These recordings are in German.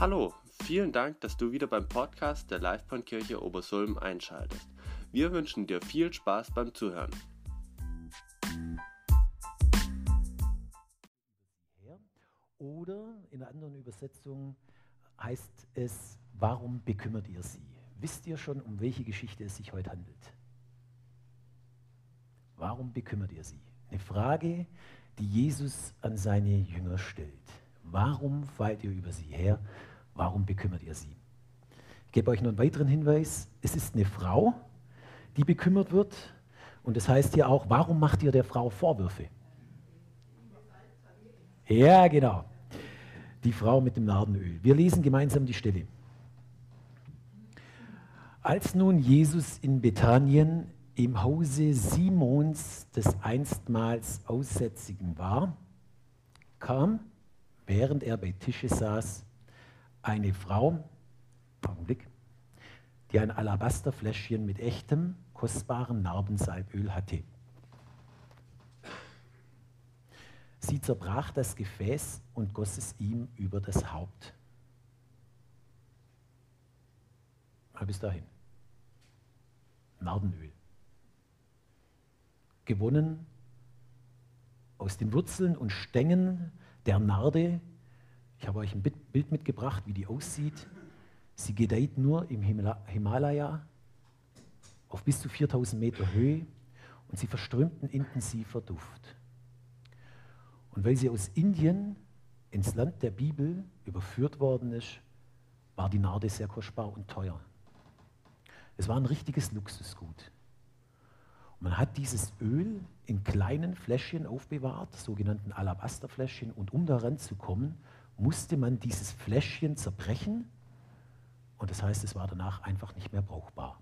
Hallo, vielen Dank, dass du wieder beim Podcast der Livebahnkirche Obersulm einschaltest. Wir wünschen dir viel Spaß beim Zuhören. Oder in einer anderen Übersetzung heißt es, warum bekümmert ihr sie? Wisst ihr schon, um welche Geschichte es sich heute handelt? Warum bekümmert ihr sie? Eine Frage, die Jesus an seine Jünger stellt. Warum fallt ihr über sie her? Warum bekümmert ihr sie? Ich gebe euch noch einen weiteren Hinweis. Es ist eine Frau, die bekümmert wird. Und das heißt hier auch, warum macht ihr der Frau Vorwürfe? Ja, genau. Die Frau mit dem Nardenöl. Wir lesen gemeinsam die Stelle. Als nun Jesus in Bethanien im Hause Simons des einstmals Aussätzigen war, kam, während er bei Tische saß, eine Frau, Augenblick, die ein Alabasterfläschchen mit echtem, kostbaren Narbensalböl hatte. Sie zerbrach das Gefäß und goss es ihm über das Haupt. Mal bis dahin. Narbenöl gewonnen aus den Wurzeln und Stängen der Narde. Ich habe euch ein Bild mitgebracht, wie die aussieht. Sie gedeiht nur im Himalaya auf bis zu 4000 Meter Höhe und sie verströmt einen intensiver Duft. Und weil sie aus Indien ins Land der Bibel überführt worden ist, war die Narde sehr kostbar und teuer. Es war ein richtiges Luxusgut. Man hat dieses Öl in kleinen Fläschchen aufbewahrt, sogenannten Alabasterfläschchen, und um daran zu kommen, musste man dieses Fläschchen zerbrechen und das heißt, es war danach einfach nicht mehr brauchbar.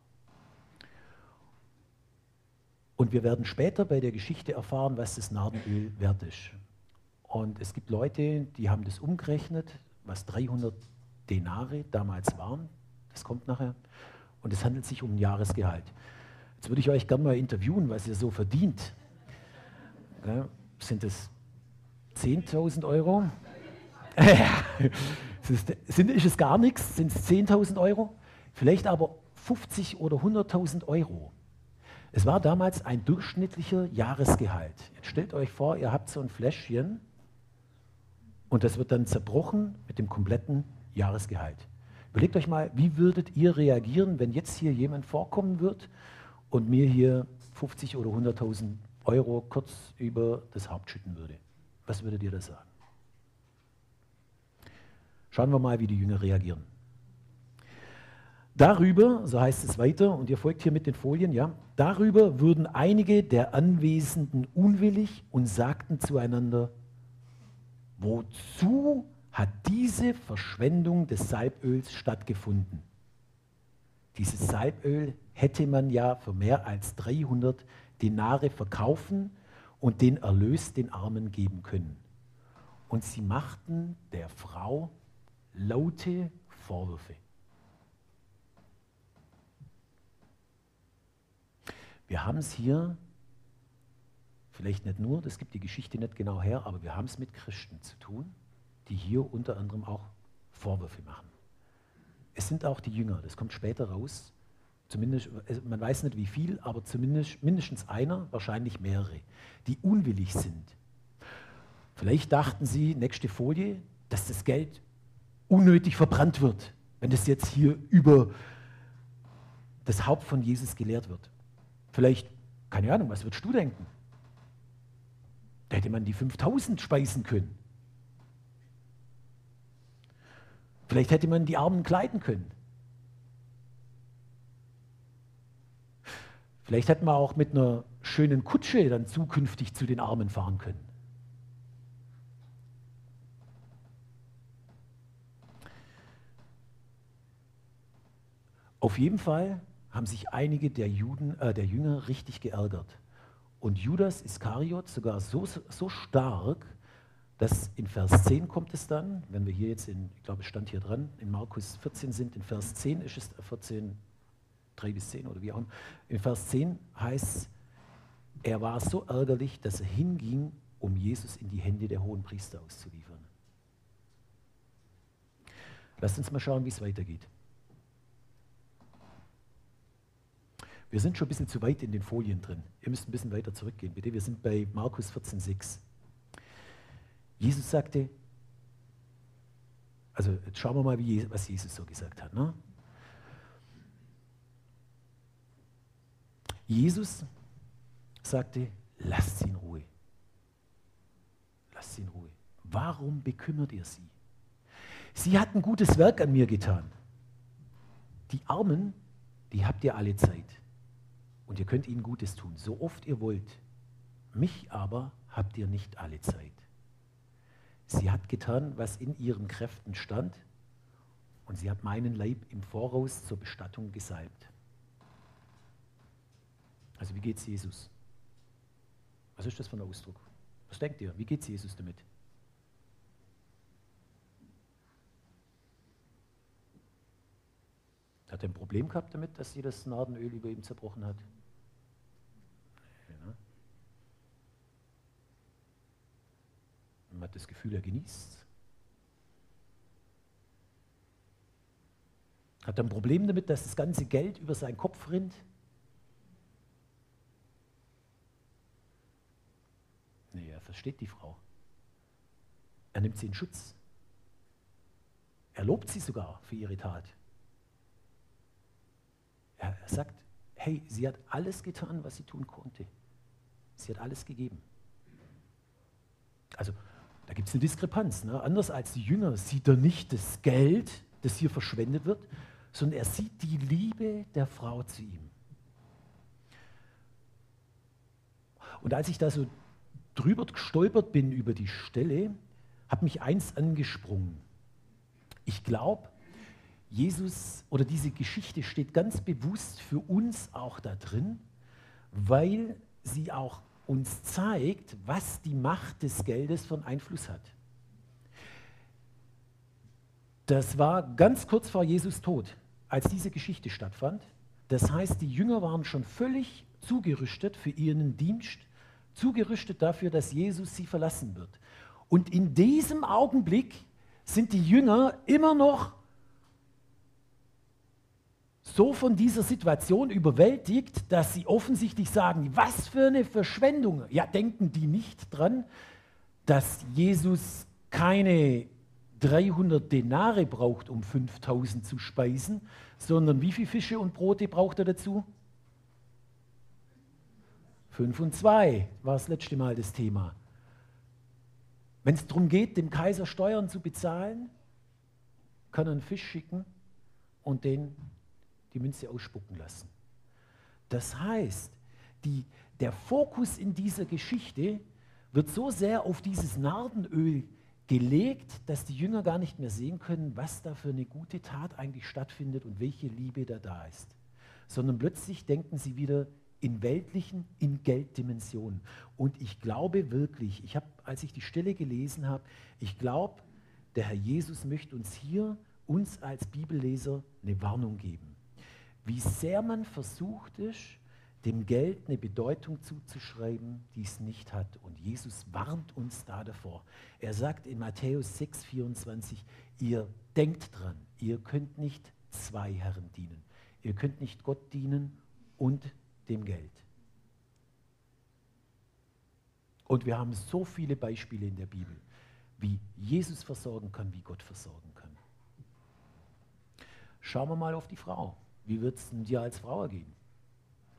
Und wir werden später bei der Geschichte erfahren, was das Nardenöl wert ist. Und es gibt Leute, die haben das umgerechnet, was 300 Denare damals waren. Das kommt nachher. Und es handelt sich um ein Jahresgehalt. Jetzt würde ich euch gerne mal interviewen, was ihr so verdient. Ja, sind es 10.000 Euro? ist, sind, ist es gar nichts? Sind es 10.000 Euro? Vielleicht aber 50 oder 100.000 Euro. Es war damals ein durchschnittlicher Jahresgehalt. Jetzt stellt euch vor, ihr habt so ein Fläschchen und das wird dann zerbrochen mit dem kompletten Jahresgehalt. Überlegt euch mal, wie würdet ihr reagieren, wenn jetzt hier jemand vorkommen wird und mir hier 50 oder 100.000 Euro kurz über das Haupt schütten würde. Was würdet ihr da sagen? Schauen wir mal, wie die Jünger reagieren. Darüber, so heißt es weiter, und ihr folgt hier mit den Folien, ja, darüber würden einige der Anwesenden unwillig und sagten zueinander, wozu hat diese Verschwendung des Salböls stattgefunden? Dieses Salböl hätte man ja für mehr als 300 Denare verkaufen und den Erlös den Armen geben können. Und sie machten der Frau laute Vorwürfe. Wir haben es hier, vielleicht nicht nur, das gibt die Geschichte nicht genau her, aber wir haben es mit Christen zu tun, die hier unter anderem auch Vorwürfe machen. Es sind auch die Jünger, das kommt später raus. Zumindest, man weiß nicht wie viel, aber zumindest mindestens einer, wahrscheinlich mehrere, die unwillig sind. Vielleicht dachten sie, nächste Folie, dass das Geld unnötig verbrannt wird, wenn das jetzt hier über das Haupt von Jesus gelehrt wird. Vielleicht, keine Ahnung, was würdest du denken? Da hätte man die 5000 speisen können. Vielleicht hätte man die Armen kleiden können. Vielleicht hätte man auch mit einer schönen Kutsche dann zukünftig zu den Armen fahren können. Auf jeden Fall haben sich einige der, Juden, äh, der Jünger richtig geärgert. Und Judas Iskariot sogar so, so stark, dass in Vers 10 kommt es dann, wenn wir hier jetzt in, ich glaube, es stand hier dran, in Markus 14 sind, in Vers 10 ist es, 14, 3 bis 10 oder wie auch immer. In Vers 10 heißt es, er war so ärgerlich, dass er hinging, um Jesus in die Hände der hohen Priester auszuliefern. Lasst uns mal schauen, wie es weitergeht. Wir sind schon ein bisschen zu weit in den Folien drin. Ihr müsst ein bisschen weiter zurückgehen, bitte. Wir sind bei Markus 14,6. Jesus sagte, also jetzt schauen wir mal, wie, was Jesus so gesagt hat. Ne? Jesus sagte, lasst sie in Ruhe. Lasst sie in Ruhe. Warum bekümmert ihr sie? Sie hat ein gutes Werk an mir getan. Die Armen, die habt ihr alle Zeit. Und ihr könnt ihnen Gutes tun, so oft ihr wollt. Mich aber habt ihr nicht alle Zeit. Sie hat getan, was in ihren Kräften stand, und sie hat meinen Leib im Voraus zur Bestattung gesalbt. Also wie geht es Jesus? Was ist das für ein Ausdruck? Was denkt ihr? Wie geht es Jesus damit? Hat er ein Problem gehabt damit, dass sie das Nardenöl über ihm zerbrochen hat? Ja. Man hat das Gefühl, er genießt. Hat er ein Problem damit, dass das ganze Geld über seinen Kopf rinnt? Nee, er versteht die Frau. Er nimmt sie in Schutz. Er lobt sie sogar für ihre Tat. Er sagt, hey, sie hat alles getan, was sie tun konnte. Sie hat alles gegeben. Also, da gibt es eine Diskrepanz. Ne? Anders als die Jünger sieht er nicht das Geld, das hier verschwendet wird, sondern er sieht die Liebe der Frau zu ihm. Und als ich da so drüber gestolpert bin über die Stelle, hat mich eins angesprungen. Ich glaube, Jesus oder diese Geschichte steht ganz bewusst für uns auch da drin, weil sie auch uns zeigt, was die Macht des Geldes von Einfluss hat. Das war ganz kurz vor Jesus Tod, als diese Geschichte stattfand. Das heißt, die Jünger waren schon völlig zugerüstet für ihren Dienst, zugerüstet dafür, dass Jesus sie verlassen wird. Und in diesem Augenblick sind die Jünger immer noch so von dieser Situation überwältigt, dass sie offensichtlich sagen, was für eine Verschwendung. Ja, denken die nicht dran, dass Jesus keine 300 Denare braucht, um 5000 zu speisen, sondern wie viele Fische und Brote braucht er dazu? Fünf und zwei war das letzte Mal das Thema. Wenn es darum geht, dem Kaiser Steuern zu bezahlen, kann er einen Fisch schicken und den die Münze ausspucken lassen. Das heißt, die, der Fokus in dieser Geschichte wird so sehr auf dieses Nardenöl gelegt, dass die Jünger gar nicht mehr sehen können, was da für eine gute Tat eigentlich stattfindet und welche Liebe da da ist. Sondern plötzlich denken sie wieder in weltlichen, in Gelddimensionen. Und ich glaube wirklich, ich habe, als ich die Stelle gelesen habe, ich glaube, der Herr Jesus möchte uns hier, uns als Bibelleser, eine Warnung geben wie sehr man versucht ist, dem Geld eine Bedeutung zuzuschreiben, die es nicht hat. Und Jesus warnt uns da davor. Er sagt in Matthäus 6,24, ihr denkt dran, ihr könnt nicht zwei Herren dienen. Ihr könnt nicht Gott dienen und dem Geld. Und wir haben so viele Beispiele in der Bibel, wie Jesus versorgen kann, wie Gott versorgen kann. Schauen wir mal auf die Frau wie wird es dir als Frau ergehen?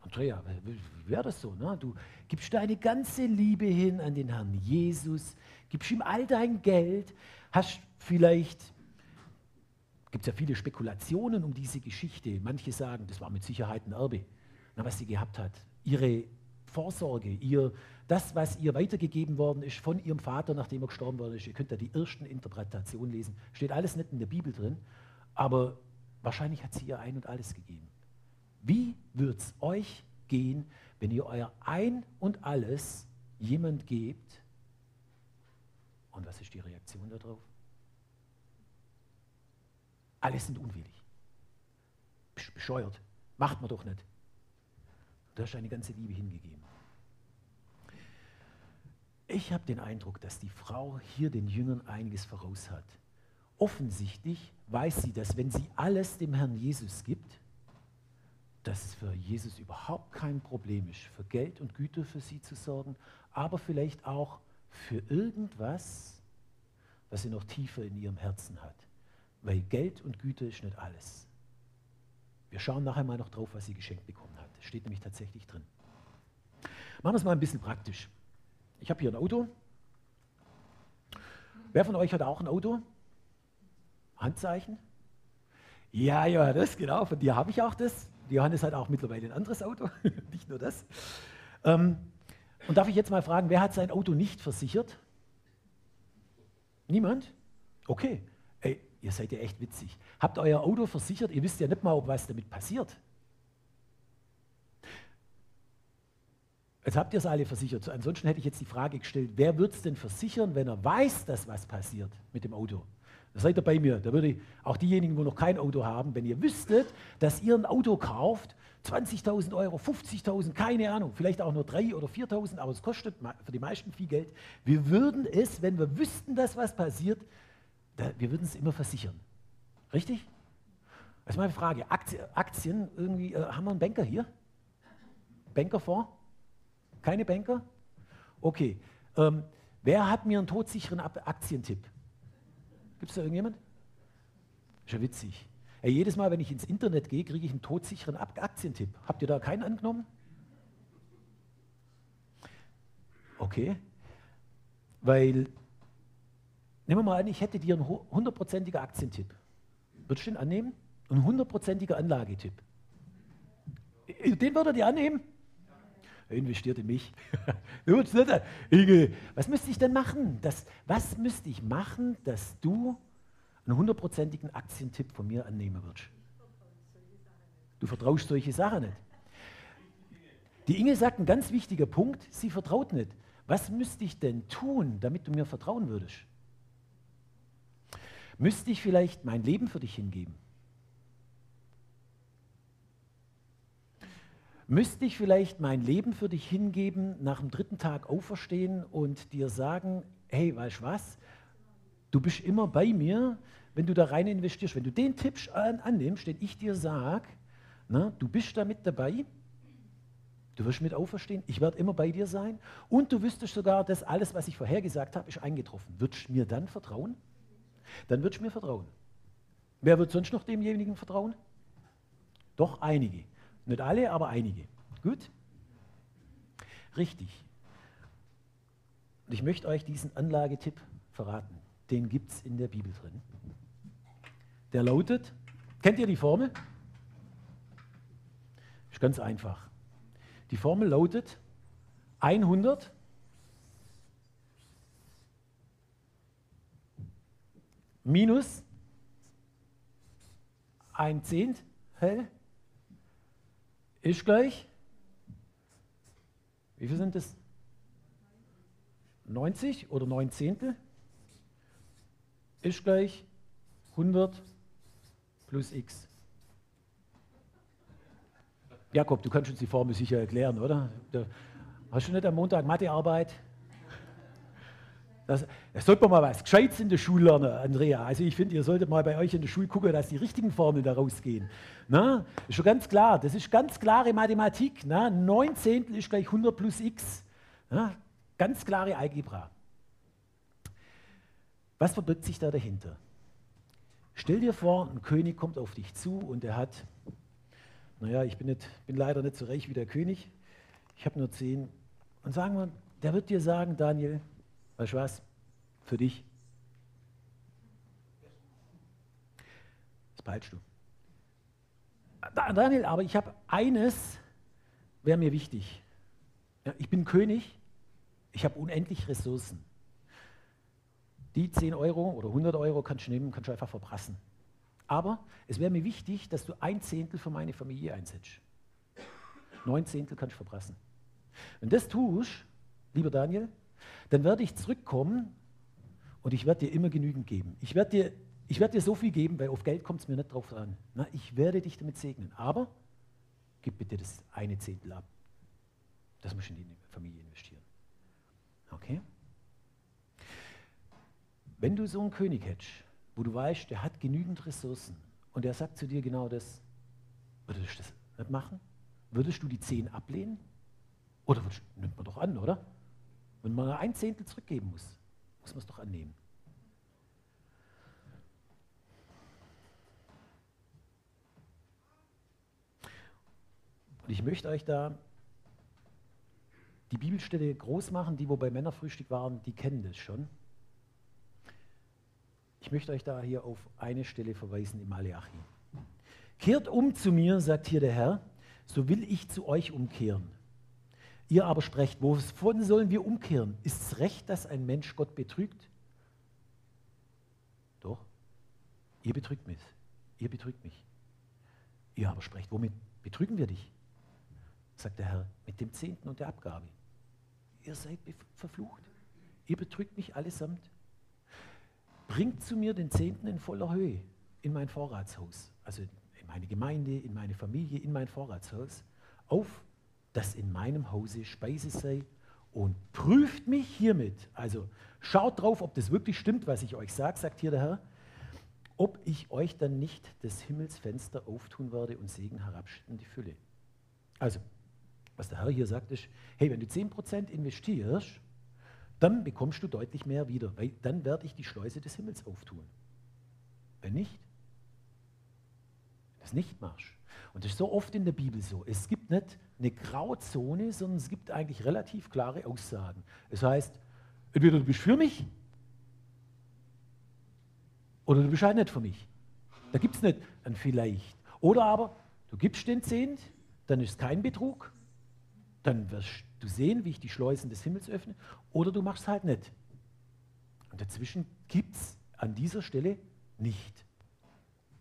Andrea, wie wäre das so? Ne? Du gibst deine ganze Liebe hin an den Herrn Jesus, gibst ihm all dein Geld, hast vielleicht, gibt es ja viele Spekulationen um diese Geschichte. Manche sagen, das war mit Sicherheit ein Erbe, na, was sie gehabt hat. Ihre Vorsorge, ihr, das, was ihr weitergegeben worden ist von ihrem Vater, nachdem er gestorben worden ist. Ihr könnt da die ersten Interpretationen lesen. Steht alles nicht in der Bibel drin, aber Wahrscheinlich hat sie ihr ein und alles gegeben. Wie wird es euch gehen, wenn ihr euer Ein und alles jemand gebt? Und was ist die Reaktion darauf? Alle sind unwillig. Bescheuert. Macht man doch nicht. Du hast deine ganze Liebe hingegeben. Ich habe den Eindruck, dass die Frau hier den Jüngern einiges voraus hat. Offensichtlich weiß sie, dass wenn sie alles dem Herrn Jesus gibt, dass es für Jesus überhaupt kein Problem ist, für Geld und Güter für sie zu sorgen, aber vielleicht auch für irgendwas, was sie noch tiefer in ihrem Herzen hat. Weil Geld und Güter ist nicht alles. Wir schauen nachher mal noch drauf, was sie geschenkt bekommen hat. Das steht nämlich tatsächlich drin. Machen wir es mal ein bisschen praktisch. Ich habe hier ein Auto. Wer von euch hat auch ein Auto? Handzeichen? Ja, ja, das genau. Von dir habe ich auch das. Johannes hat auch mittlerweile ein anderes Auto, nicht nur das. Ähm, und darf ich jetzt mal fragen, wer hat sein Auto nicht versichert? Niemand? Okay. Ey, ihr seid ja echt witzig. Habt euer Auto versichert, ihr wisst ja nicht mal, ob was damit passiert. Jetzt habt ihr es alle versichert. Ansonsten hätte ich jetzt die Frage gestellt, wer wird es denn versichern, wenn er weiß, dass was passiert mit dem Auto? Da seid ihr bei mir. Da würde ich auch diejenigen, die noch kein Auto haben, wenn ihr wüsstet, dass ihr ein Auto kauft, 20.000 Euro, 50.000, keine Ahnung, vielleicht auch nur 3.000 oder 4.000, aber es kostet für die meisten viel Geld. Wir würden es, wenn wir wüssten, dass was passiert, da, wir würden es immer versichern. Richtig? Ist meine Frage. Aktien, irgendwie, äh, haben wir einen Banker hier? Bankerfonds? Keine Banker? Okay. Ähm, wer hat mir einen todsicheren Aktientipp? Gibt es da irgendjemand? Ist ja witzig. Ey, jedes Mal, wenn ich ins Internet gehe, kriege ich einen todsicheren Aktientipp. Habt ihr da keinen angenommen? Okay. Weil, nehmen wir mal an, ich hätte dir einen hundertprozentiger Aktientipp. Würdest du den annehmen? Ein hundertprozentiger Anlagetipp. Den würdet ihr annehmen? Investiert in mich. was müsste ich denn machen? Das, was müsste ich machen, dass du einen hundertprozentigen Aktientipp von mir annehmen würdest? Du vertraust solche Sachen nicht. Die Inge sagt einen ganz wichtigen Punkt, sie vertraut nicht. Was müsste ich denn tun, damit du mir vertrauen würdest? Müsste ich vielleicht mein Leben für dich hingeben? Müsste ich vielleicht mein Leben für dich hingeben, nach dem dritten Tag auferstehen und dir sagen, hey, weißt du was, du bist immer bei mir, wenn du da rein investierst. Wenn du den Tipp an, annimmst, den ich dir sage, du bist da mit dabei, du wirst mit auferstehen, ich werde immer bei dir sein und du wüsstest sogar, dass alles, was ich vorher gesagt habe, ist eingetroffen. Würdest du mir dann vertrauen? Dann würdest du mir vertrauen. Wer wird sonst noch demjenigen vertrauen? Doch einige. Nicht alle, aber einige. Gut? Richtig. Und ich möchte euch diesen Anlagetipp verraten. Den gibt es in der Bibel drin. Der lautet, kennt ihr die Formel? Ist ganz einfach. Die Formel lautet 100 minus ein Zehntel ist gleich, wie viel sind das? 90 oder 9 Zehntel ist gleich 100 plus x. Jakob, du kannst uns die Formel sicher erklären, oder? Hast du nicht am Montag Mathearbeit? Das, das sollte man mal was Gescheites in der Schule lernen, Andrea. Also ich finde, ihr solltet mal bei euch in der Schule gucken, dass die richtigen Formeln da rausgehen. Na, ist schon ganz klar. Das ist ganz klare Mathematik. Na, 9 Zehntel ist gleich 100 plus x. Na, ganz klare Algebra. Was verbirgt sich da dahinter? Stell dir vor, ein König kommt auf dich zu und er hat, naja, ich bin, nicht, bin leider nicht so reich wie der König, ich habe nur 10. Und sagen wir, der wird dir sagen, Daniel, Weißt du was? Für dich. Das behaltst du. Daniel, aber ich habe eines, wäre mir wichtig. Ja, ich bin König, ich habe unendlich Ressourcen. Die 10 Euro oder 100 Euro kannst du nehmen, kannst du einfach verprassen. Aber es wäre mir wichtig, dass du ein Zehntel für meine Familie einsetzt. Neun Zehntel kannst du verprassen. Wenn das tust, lieber Daniel, dann werde ich zurückkommen und ich werde dir immer genügend geben. Ich werde dir, ich werde dir so viel geben, weil auf Geld kommt es mir nicht drauf an. Na, ich werde dich damit segnen. Aber gib bitte das eine Zehntel ab. Das muss ich in die Familie investieren. Okay? Wenn du so einen König hättest, wo du weißt, der hat genügend Ressourcen und der sagt zu dir genau das, würdest du das nicht machen? Würdest du die 10 ablehnen? Oder würdest, nimmt man doch an, oder? Wenn man ein Zehntel zurückgeben muss, muss man es doch annehmen. Und ich möchte euch da die Bibelstelle groß machen, die wo bei Männerfrühstück waren, die kennen das schon. Ich möchte euch da hier auf eine Stelle verweisen im Maleachi. Kehrt um zu mir, sagt hier der Herr, so will ich zu euch umkehren. Ihr aber sprecht, wovon sollen wir umkehren? Ist es recht, dass ein Mensch Gott betrügt? Doch, ihr betrügt mich. Ihr betrügt mich. Ihr aber sprecht, womit betrügen wir dich? sagt der Herr, mit dem Zehnten und der Abgabe. Ihr seid verflucht. Ihr betrügt mich allesamt. Bringt zu mir den Zehnten in voller Höhe in mein Vorratshaus, also in meine Gemeinde, in meine Familie, in mein Vorratshaus, auf, dass in meinem Hause Speise sei und prüft mich hiermit. Also schaut drauf, ob das wirklich stimmt, was ich euch sage, sagt hier der Herr, ob ich euch dann nicht des Himmelsfenster auftun werde und Segen herabschütten die Fülle. Also was der Herr hier sagt, ist, hey, wenn du 10% investierst, dann bekommst du deutlich mehr wieder, weil dann werde ich die Schleuse des Himmels auftun. Wenn nicht, wenn das nicht machst. Und das ist so oft in der Bibel so. Es gibt nicht eine Grauzone, sondern es gibt eigentlich relativ klare Aussagen. Es heißt, entweder du bist für mich oder du bist halt nicht für mich. Da gibt es nicht ein vielleicht. Oder aber du gibst den Zehnt, dann ist es kein Betrug dann wirst du sehen, wie ich die Schleusen des Himmels öffne, oder du machst halt nicht. Und dazwischen gibt es an dieser Stelle nicht.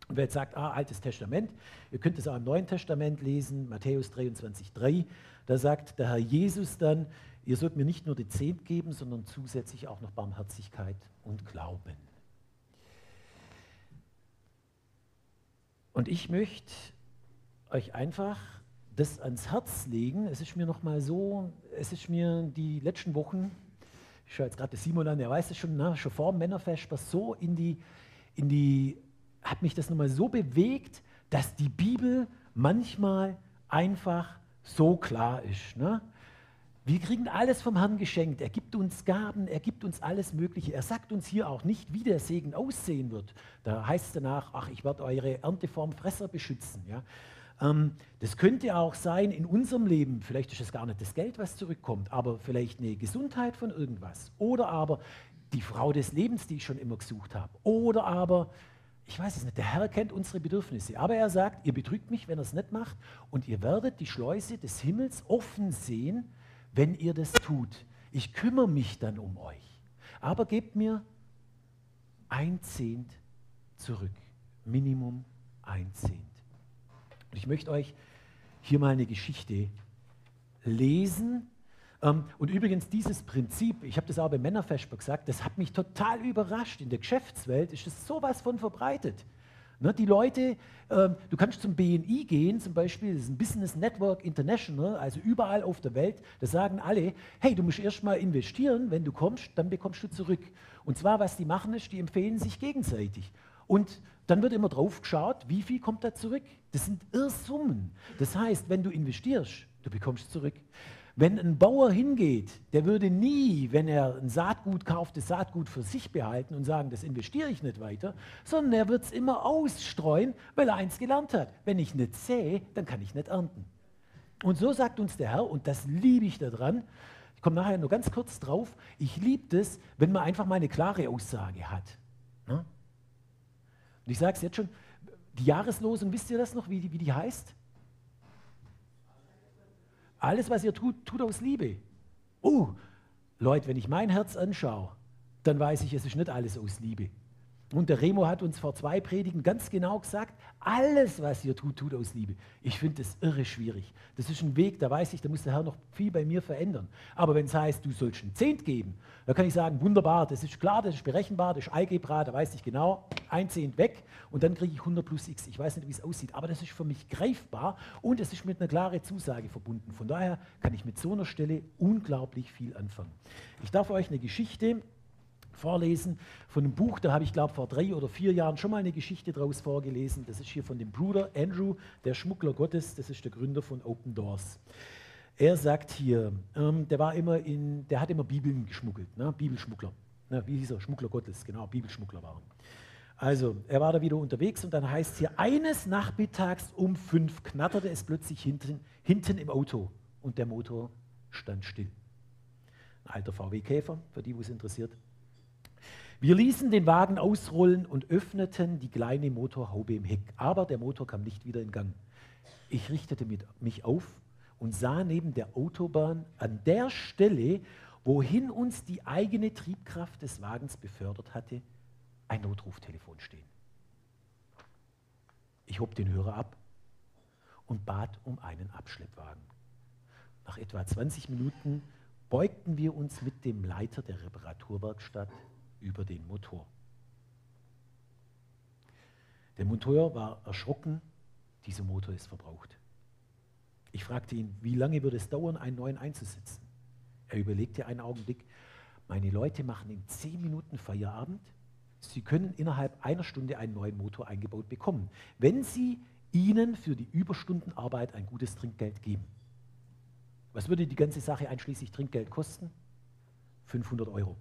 Und wer jetzt sagt, ah, Altes Testament, ihr könnt es auch im Neuen Testament lesen, Matthäus 23, 3, da sagt der Herr Jesus dann, ihr sollt mir nicht nur die Zehnt geben, sondern zusätzlich auch noch Barmherzigkeit und Glauben. Und ich möchte euch einfach das ans Herz legen. Es ist mir noch mal so, es ist mir die letzten Wochen, ich schaue jetzt gerade Simon an, der weiß es schon, ne, schon vor dem Männerfest, was so in die, in die, hat mich das nochmal so bewegt, dass die Bibel manchmal einfach so klar ist. Ne? Wir kriegen alles vom Herrn geschenkt. Er gibt uns Gaben, er gibt uns alles Mögliche. Er sagt uns hier auch nicht, wie der Segen aussehen wird. Da heißt es danach, ach, ich werde eure Ernteform Fresser beschützen. Ja? Ähm, das könnte auch sein in unserem Leben, vielleicht ist es gar nicht das Geld, was zurückkommt, aber vielleicht eine Gesundheit von irgendwas. Oder aber die Frau des Lebens, die ich schon immer gesucht habe. Oder aber, ich weiß es nicht, der Herr kennt unsere Bedürfnisse. Aber er sagt, ihr betrügt mich, wenn er es nicht macht. Und ihr werdet die Schleuse des Himmels offen sehen, wenn ihr das tut. Ich kümmere mich dann um euch. Aber gebt mir ein Zehnt zurück. Minimum ein Zehnt. Und ich möchte euch hier mal eine Geschichte lesen. Ähm, und übrigens dieses Prinzip, ich habe das auch bei Männerfesper gesagt, das hat mich total überrascht. In der Geschäftswelt ist es sowas von verbreitet. Ne, die Leute, ähm, du kannst zum BNI gehen, zum Beispiel, das ist ein Business Network International, also überall auf der Welt, da sagen alle, hey, du musst erst mal investieren, wenn du kommst, dann bekommst du zurück. Und zwar, was die machen ist, die empfehlen sich gegenseitig. Und dann wird immer drauf geschaut, wie viel kommt da zurück. Das sind Irrsummen. Das heißt, wenn du investierst, du bekommst zurück. Wenn ein Bauer hingeht, der würde nie, wenn er ein Saatgut kauft, das Saatgut für sich behalten und sagen, das investiere ich nicht weiter, sondern er wird es immer ausstreuen, weil er eins gelernt hat. Wenn ich nicht sähe, dann kann ich nicht ernten. Und so sagt uns der Herr, und das liebe ich daran, ich komme nachher nur ganz kurz drauf, ich liebe es, wenn man einfach mal eine klare Aussage hat. Ne? Und ich sage es jetzt schon, die Jahreslosung, wisst ihr das noch, wie die, wie die heißt? Alles, was ihr tut, tut aus Liebe. Oh, Leute, wenn ich mein Herz anschaue, dann weiß ich, es ist nicht alles aus Liebe. Und der Remo hat uns vor zwei Predigen ganz genau gesagt, alles, was ihr tut, tut aus Liebe. Ich finde das irre schwierig. Das ist ein Weg, da weiß ich, da muss der Herr noch viel bei mir verändern. Aber wenn es heißt, du sollst einen Zehnt geben, dann kann ich sagen, wunderbar, das ist klar, das ist berechenbar, das ist Algebra, da weiß ich genau, ein Zehnt weg und dann kriege ich 100 plus x. Ich weiß nicht, wie es aussieht, aber das ist für mich greifbar und es ist mit einer klaren Zusage verbunden. Von daher kann ich mit so einer Stelle unglaublich viel anfangen. Ich darf euch eine Geschichte vorlesen von einem Buch, da habe ich glaube vor drei oder vier Jahren schon mal eine Geschichte draus vorgelesen. Das ist hier von dem Bruder Andrew, der Schmuggler Gottes, das ist der Gründer von Open Doors. Er sagt hier, ähm, der war immer in, der hat immer Bibeln geschmuggelt, ne? Bibelschmuggler. Ne? Wie hieß er? Schmuggler Gottes, genau, Bibelschmuggler waren. Also, er war da wieder unterwegs und dann heißt hier, eines Nachmittags um fünf knatterte es plötzlich hinten, hinten im Auto und der Motor stand still. Ein alter VW-Käfer, für die, wo es interessiert. Wir ließen den Wagen ausrollen und öffneten die kleine Motorhaube im Heck, aber der Motor kam nicht wieder in Gang. Ich richtete mich auf und sah neben der Autobahn an der Stelle, wohin uns die eigene Triebkraft des Wagens befördert hatte, ein Notruftelefon stehen. Ich hob den Hörer ab und bat um einen Abschleppwagen. Nach etwa 20 Minuten beugten wir uns mit dem Leiter der Reparaturwerkstatt über den Motor. Der Motor war erschrocken, dieser Motor ist verbraucht. Ich fragte ihn, wie lange würde es dauern, einen neuen einzusetzen? Er überlegte einen Augenblick. Meine Leute machen in 10 Minuten Feierabend Sie können innerhalb einer Stunde einen neuen Motor eingebaut bekommen, wenn Sie ihnen für die Überstundenarbeit ein gutes Trinkgeld geben. Was würde die ganze Sache einschließlich Trinkgeld kosten? 500 Euro.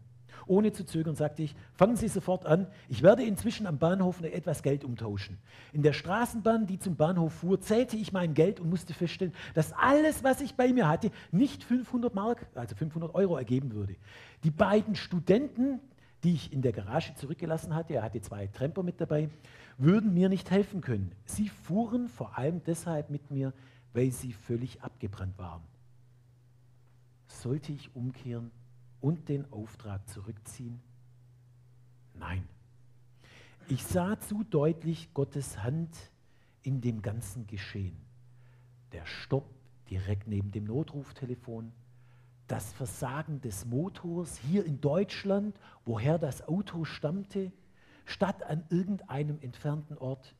Ohne zu zögern sagte ich, fangen Sie sofort an. Ich werde inzwischen am Bahnhof etwas Geld umtauschen. In der Straßenbahn, die zum Bahnhof fuhr, zählte ich mein Geld und musste feststellen, dass alles, was ich bei mir hatte, nicht 500 Mark, also 500 Euro ergeben würde. Die beiden Studenten, die ich in der Garage zurückgelassen hatte, er hatte zwei Tramper mit dabei, würden mir nicht helfen können. Sie fuhren vor allem deshalb mit mir, weil sie völlig abgebrannt waren. Sollte ich umkehren und den Auftrag zurückziehen? Nein. Ich sah zu deutlich Gottes Hand in dem ganzen Geschehen. Der Stopp direkt neben dem Notruftelefon, das Versagen des Motors hier in Deutschland, woher das Auto stammte, statt an irgendeinem entfernten Ort.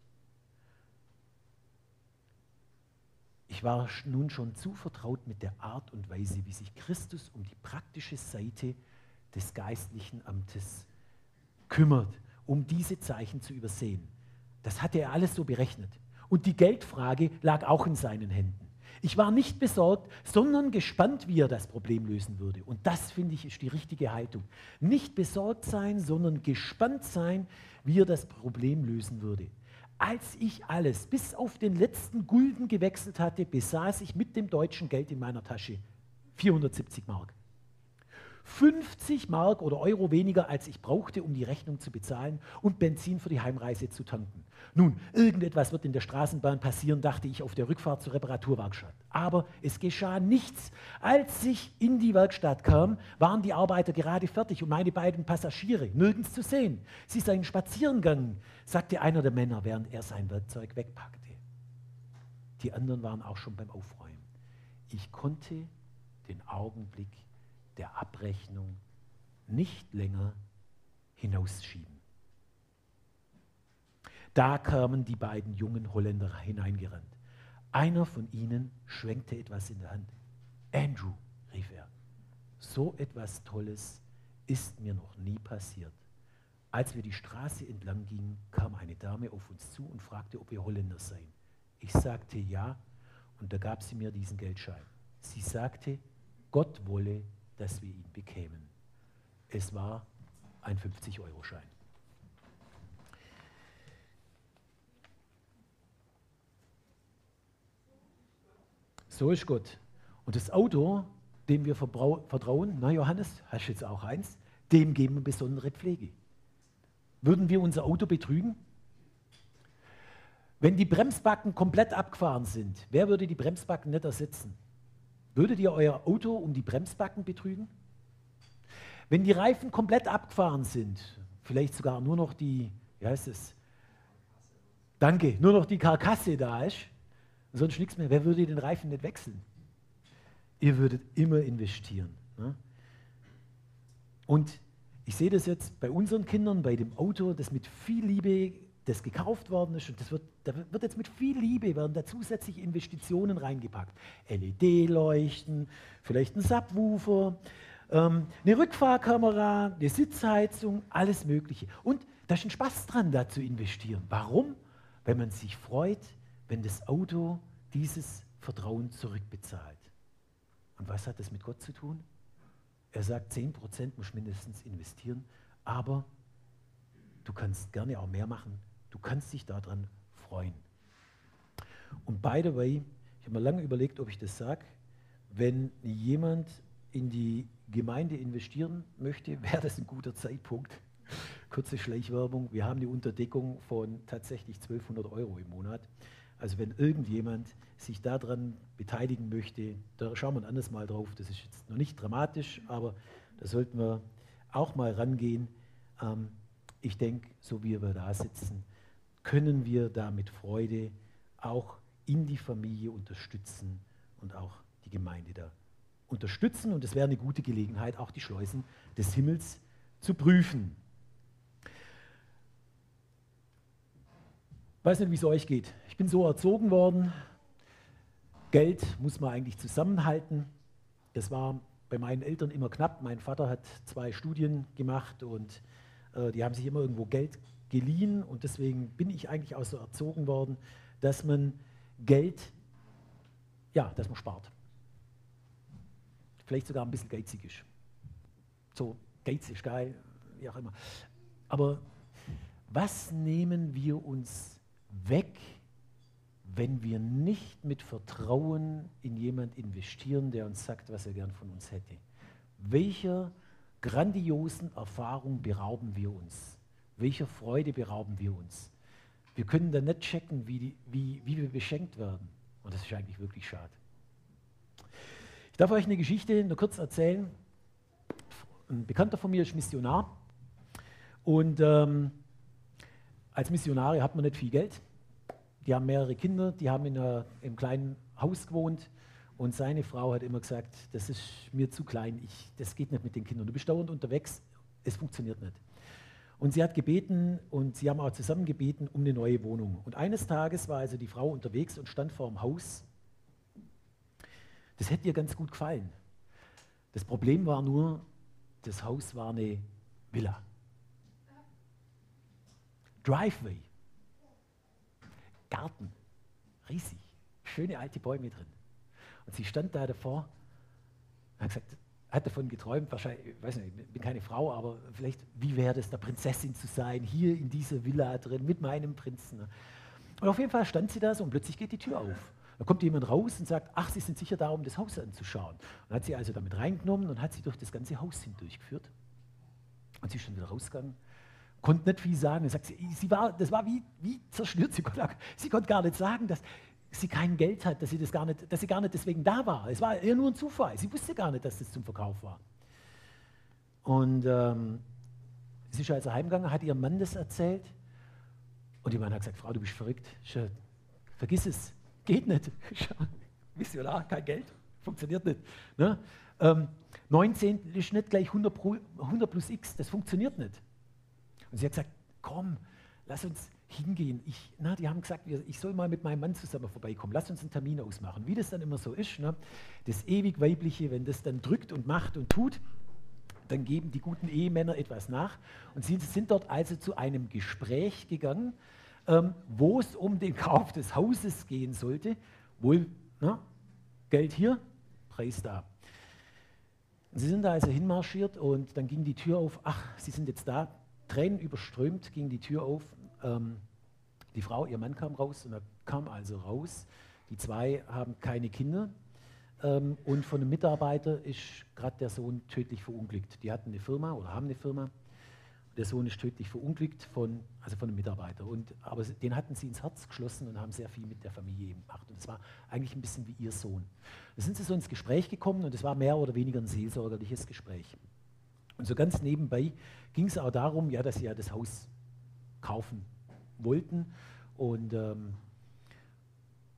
Ich war nun schon zu vertraut mit der Art und Weise, wie sich Christus um die praktische Seite des geistlichen Amtes kümmert, um diese Zeichen zu übersehen. Das hatte er alles so berechnet. Und die Geldfrage lag auch in seinen Händen. Ich war nicht besorgt, sondern gespannt, wie er das Problem lösen würde. Und das, finde ich, ist die richtige Haltung. Nicht besorgt sein, sondern gespannt sein, wie er das Problem lösen würde. Als ich alles bis auf den letzten Gulden gewechselt hatte, besaß ich mit dem deutschen Geld in meiner Tasche 470 Mark. 50 Mark oder Euro weniger, als ich brauchte, um die Rechnung zu bezahlen und Benzin für die Heimreise zu tanken. Nun, irgendetwas wird in der Straßenbahn passieren, dachte ich auf der Rückfahrt zur Reparaturwerkstatt. Aber es geschah nichts. Als ich in die Werkstatt kam, waren die Arbeiter gerade fertig und meine beiden Passagiere nirgends zu sehen. Sie seien spazieren gegangen, sagte einer der Männer, während er sein Werkzeug wegpackte. Die anderen waren auch schon beim Aufräumen. Ich konnte den Augenblick der Abrechnung nicht länger hinausschieben. Da kamen die beiden jungen Holländer hineingerannt. Einer von ihnen schwenkte etwas in der Hand. Andrew, rief er, so etwas Tolles ist mir noch nie passiert. Als wir die Straße entlang gingen, kam eine Dame auf uns zu und fragte, ob wir Holländer seien. Ich sagte ja und da gab sie mir diesen Geldschein. Sie sagte, Gott wolle, dass wir ihn bekämen. Es war ein 50-Euro-Schein. So ist Gott. Und das Auto, dem wir vertrauen, na Johannes, hast du jetzt auch eins, dem geben wir besondere Pflege. Würden wir unser Auto betrügen? Wenn die Bremsbacken komplett abgefahren sind, wer würde die Bremsbacken nicht ersetzen? Würdet ihr euer Auto um die Bremsbacken betrügen? Wenn die Reifen komplett abgefahren sind, vielleicht sogar nur noch die, wie heißt es? Danke, nur noch die Karkasse da ist, sonst nichts mehr, wer würde den Reifen nicht wechseln? Ihr würdet immer investieren. Ne? Und ich sehe das jetzt bei unseren Kindern, bei dem Auto, das mit viel Liebe das gekauft worden ist, und das wird, da wird jetzt mit viel Liebe, werden da zusätzliche Investitionen reingepackt. LED-Leuchten, vielleicht ein Subwoofer, ähm, eine Rückfahrkamera, eine Sitzheizung, alles Mögliche. Und da ist ein Spaß dran, da zu investieren. Warum? Wenn man sich freut, wenn das Auto dieses Vertrauen zurückbezahlt. Und was hat das mit Gott zu tun? Er sagt, 10% muss mindestens investieren, aber du kannst gerne auch mehr machen. Du kannst dich daran freuen. Und by the way, ich habe mir lange überlegt, ob ich das sage, wenn jemand in die Gemeinde investieren möchte, wäre das ein guter Zeitpunkt. Kurze Schleichwerbung. Wir haben eine Unterdeckung von tatsächlich 1200 Euro im Monat. Also wenn irgendjemand sich daran beteiligen möchte, da schauen wir ein anderes Mal drauf. Das ist jetzt noch nicht dramatisch, aber da sollten wir auch mal rangehen. Ähm, ich denke, so wie wir da sitzen, können wir da mit Freude auch in die Familie unterstützen und auch die Gemeinde da unterstützen. Und es wäre eine gute Gelegenheit, auch die Schleusen des Himmels zu prüfen. Ich weiß nicht, wie es euch geht. Ich bin so erzogen worden. Geld muss man eigentlich zusammenhalten. Das war bei meinen Eltern immer knapp. Mein Vater hat zwei Studien gemacht und äh, die haben sich immer irgendwo Geld geliehen. Und deswegen bin ich eigentlich auch so erzogen worden, dass man Geld, ja, dass man spart. Vielleicht sogar ein bisschen geizig ist. So, Geiz ist geil, wie auch immer. Aber was nehmen wir uns weg, wenn wir nicht mit Vertrauen in jemand investieren, der uns sagt, was er gern von uns hätte? Welcher grandiosen Erfahrung berauben wir uns? Welcher Freude berauben wir uns? Wir können dann nicht checken, wie, die, wie, wie wir beschenkt werden. Und das ist eigentlich wirklich schade. Ich darf euch eine Geschichte nur kurz erzählen. Ein Bekannter von mir ist Missionar. Und ähm, als Missionare hat man nicht viel Geld. Die haben mehrere Kinder, die haben in einem kleinen Haus gewohnt. Und seine Frau hat immer gesagt, das ist mir zu klein, ich, das geht nicht mit den Kindern. Du bist dauernd unterwegs, es funktioniert nicht. Und sie hat gebeten und sie haben auch zusammen gebeten um eine neue Wohnung. Und eines Tages war also die Frau unterwegs und stand vor dem Haus. Das hätte ihr ganz gut gefallen. Das Problem war nur, das Haus war eine Villa. Driveway. Garten. Riesig. Schöne alte Bäume drin. Und sie stand da davor und hat gesagt, hat davon geträumt, wahrscheinlich, ich weiß nicht, ich bin keine Frau, aber vielleicht, wie wäre es, da Prinzessin zu sein, hier in dieser Villa drin, mit meinem Prinzen. Und auf jeden Fall stand sie da so und plötzlich geht die Tür auf. Da kommt jemand raus und sagt, ach, Sie sind sicher da, um das Haus anzuschauen. Und hat sie also damit reingenommen und hat sie durch das ganze Haus hindurchgeführt. Und sie ist schon wieder rausgegangen, konnte nicht viel sagen. Und sagt sie, sie war, das war wie, wie zerstört. Sie konnte, sie konnte gar nicht sagen, dass, sie kein Geld hat, dass sie, das gar nicht, dass sie gar nicht deswegen da war. Es war eher nur ein Zufall. Sie wusste gar nicht, dass das zum Verkauf war. Und ähm, sie ist also heimgegangen, hat ihrem Mann das erzählt. Und ihr Mann hat gesagt, Frau, du bist verrückt. Vergiss es, geht nicht. Missionar, kein Geld, funktioniert nicht. Ne? Ähm, 19 ist nicht gleich 100, pro, 100 plus x, das funktioniert nicht. Und sie hat gesagt, komm, lass uns hingehen. Ich, na, die haben gesagt, ich soll mal mit meinem Mann zusammen vorbeikommen. Lass uns einen Termin ausmachen. Wie das dann immer so ist, ne? das ewig Weibliche, wenn das dann drückt und macht und tut, dann geben die guten Ehemänner etwas nach. Und sie sind dort also zu einem Gespräch gegangen, ähm, wo es um den Kauf des Hauses gehen sollte. Wohl, na, Geld hier, Preis da. Sie sind da also hinmarschiert und dann ging die Tür auf. Ach, sie sind jetzt da. Tränen überströmt ging die Tür auf ähm, die Frau, ihr Mann kam raus und er kam also raus. Die zwei haben keine Kinder. Ähm, und von einem Mitarbeiter ist gerade der Sohn tödlich verunglückt. Die hatten eine Firma oder haben eine Firma. Der Sohn ist tödlich verunglückt von, also von einem Mitarbeiter. Und, aber den hatten sie ins Herz geschlossen und haben sehr viel mit der Familie gemacht. Und es war eigentlich ein bisschen wie ihr Sohn. Da sind sie so ins Gespräch gekommen und es war mehr oder weniger ein seelsorgerliches Gespräch. Und so ganz nebenbei ging es auch darum, ja, dass sie ja das Haus kaufen wollten. Und, ähm,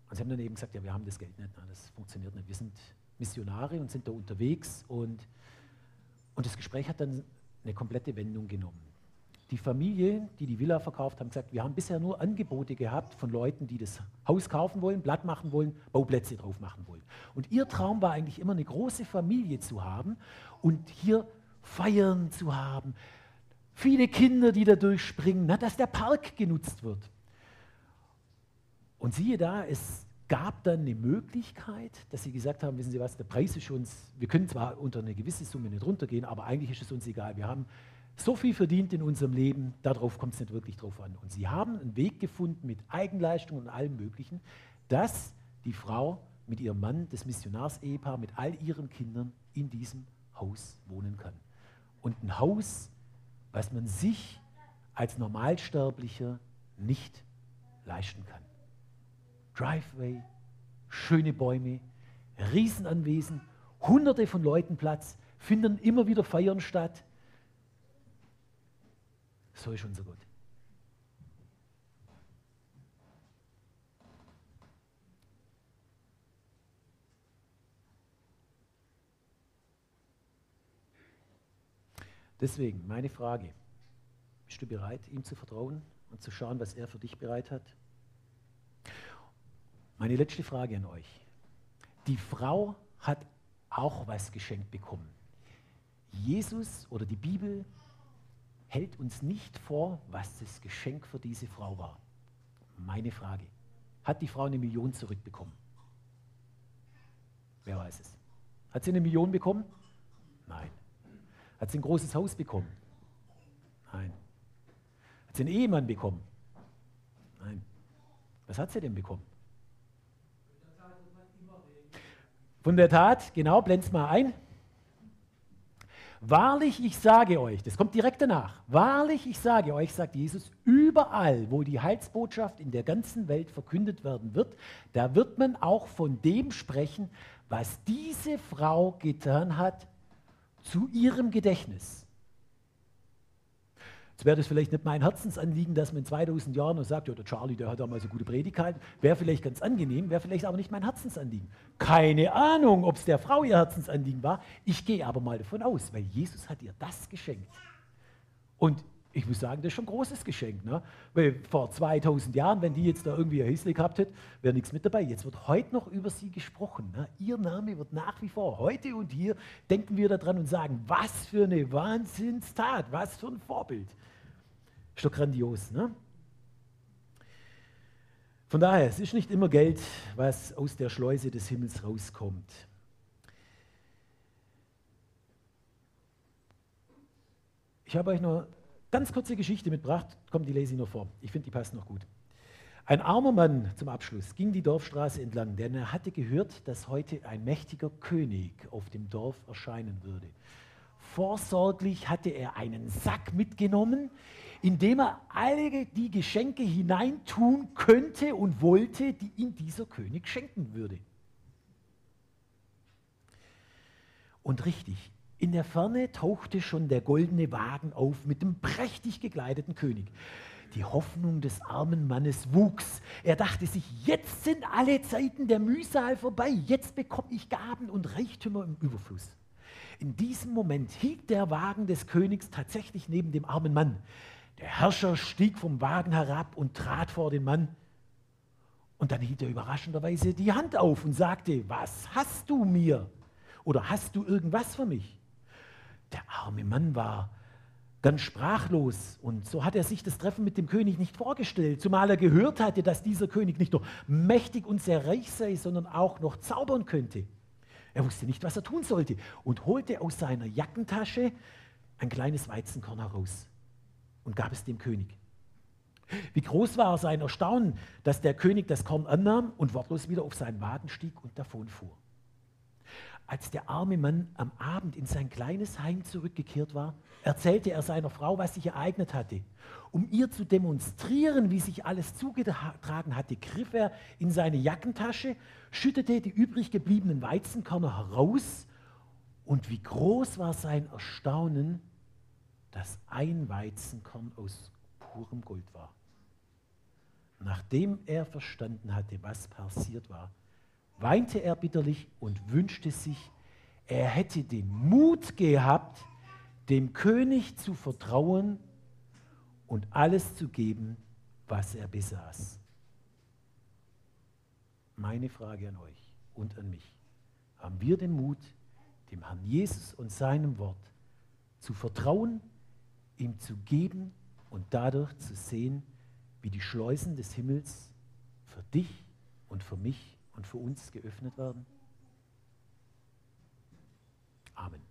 und sie haben dann eben gesagt, ja, wir haben das Geld nicht, na, das funktioniert nicht. Wir sind Missionare und sind da unterwegs. Und, und das Gespräch hat dann eine komplette Wendung genommen. die Familie, die die Villa verkauft haben, gesagt, wir haben bisher nur Angebote gehabt von Leuten, die das Haus kaufen wollen, platt machen wollen, Bauplätze drauf machen wollen. Und ihr Traum war eigentlich immer eine große Familie zu haben und hier Feiern zu haben, viele Kinder, die da durchspringen, na, dass der Park genutzt wird. Und siehe da, es gab dann eine Möglichkeit, dass sie gesagt haben, wissen Sie was, der Preis ist uns, wir können zwar unter eine gewisse Summe nicht runtergehen, aber eigentlich ist es uns egal. Wir haben so viel verdient in unserem Leben, darauf kommt es nicht wirklich drauf an. Und sie haben einen Weg gefunden mit Eigenleistung und allem Möglichen, dass die Frau mit ihrem Mann, das Missionarsehepaar, mit all ihren Kindern in diesem Haus wohnen kann. Und ein Haus, was man sich als Normalsterblicher nicht leisten kann. Driveway, schöne Bäume, Riesenanwesen, hunderte von Leuten Platz, finden immer wieder Feiern statt. So ist unser Gott. Deswegen meine Frage, bist du bereit, ihm zu vertrauen und zu schauen, was er für dich bereit hat? Meine letzte Frage an euch. Die Frau hat auch was geschenkt bekommen. Jesus oder die Bibel hält uns nicht vor, was das Geschenk für diese Frau war. Meine Frage. Hat die Frau eine Million zurückbekommen? Wer weiß es? Hat sie eine Million bekommen? Nein. Hat sie ein großes Haus bekommen? Nein. Hat sie einen Ehemann bekommen? Nein. Was hat sie denn bekommen? Von der Tat, genau, blend's mal ein. Wahrlich, ich sage euch, das kommt direkt danach, wahrlich, ich sage euch, sagt Jesus, überall, wo die Heilsbotschaft in der ganzen Welt verkündet werden wird, da wird man auch von dem sprechen, was diese Frau getan hat, zu ihrem Gedächtnis. Jetzt wäre das vielleicht nicht mein Herzensanliegen, dass man in 2000 Jahren noch sagt, ja, der Charlie, der hat damals eine gute Predigt gehalten. Wäre vielleicht ganz angenehm, wäre vielleicht aber nicht mein Herzensanliegen. Keine Ahnung, ob es der Frau ihr Herzensanliegen war. Ich gehe aber mal davon aus, weil Jesus hat ihr das geschenkt. Und ich muss sagen, das ist schon ein großes Geschenk. Ne? Weil vor 2000 Jahren, wenn die jetzt da irgendwie ein Häsli gehabt hätte, wäre nichts mit dabei. Jetzt wird heute noch über sie gesprochen. Ne? Ihr Name wird nach wie vor, heute und hier, denken wir daran und sagen, was für eine Wahnsinnstat, was für ein Vorbild. Ist doch grandios, ne? Von daher, es ist nicht immer Geld, was aus der Schleuse des Himmels rauskommt. Ich habe euch noch eine ganz kurze Geschichte mitgebracht. Komm, die lese ich noch vor. Ich finde, die passt noch gut. Ein armer Mann zum Abschluss ging die Dorfstraße entlang, denn er hatte gehört, dass heute ein mächtiger König auf dem Dorf erscheinen würde. Vorsorglich hatte er einen Sack mitgenommen, indem er alle die Geschenke hineintun könnte und wollte, die ihm dieser König schenken würde. Und richtig, in der Ferne tauchte schon der goldene Wagen auf mit dem prächtig gekleideten König. Die Hoffnung des armen Mannes wuchs. Er dachte sich, jetzt sind alle Zeiten der Mühsal vorbei, jetzt bekomme ich Gaben und Reichtümer im Überfluss. In diesem Moment hielt der Wagen des Königs tatsächlich neben dem armen Mann. Der Herrscher stieg vom Wagen herab und trat vor den Mann. Und dann hielt er überraschenderweise die Hand auf und sagte, was hast du mir? Oder hast du irgendwas für mich? Der arme Mann war ganz sprachlos und so hat er sich das Treffen mit dem König nicht vorgestellt, zumal er gehört hatte, dass dieser König nicht nur mächtig und sehr reich sei, sondern auch noch zaubern könnte. Er wusste nicht, was er tun sollte und holte aus seiner Jackentasche ein kleines Weizenkorn heraus und gab es dem König. Wie groß war sein Erstaunen, dass der König das Korn annahm und wortlos wieder auf seinen Wagen stieg und davonfuhr. Als der arme Mann am Abend in sein kleines Heim zurückgekehrt war, erzählte er seiner Frau, was sich ereignet hatte. Um ihr zu demonstrieren, wie sich alles zugetragen hatte, griff er in seine Jackentasche, schüttete die übrig gebliebenen Weizenkörner heraus und wie groß war sein Erstaunen, dass ein Weizenkorn aus purem Gold war. Nachdem er verstanden hatte, was passiert war, weinte er bitterlich und wünschte sich, er hätte den Mut gehabt, dem König zu vertrauen und alles zu geben, was er besaß. Meine Frage an euch und an mich. Haben wir den Mut, dem Herrn Jesus und seinem Wort zu vertrauen, ihm zu geben und dadurch zu sehen, wie die Schleusen des Himmels für dich und für mich und für uns geöffnet werden? Amen.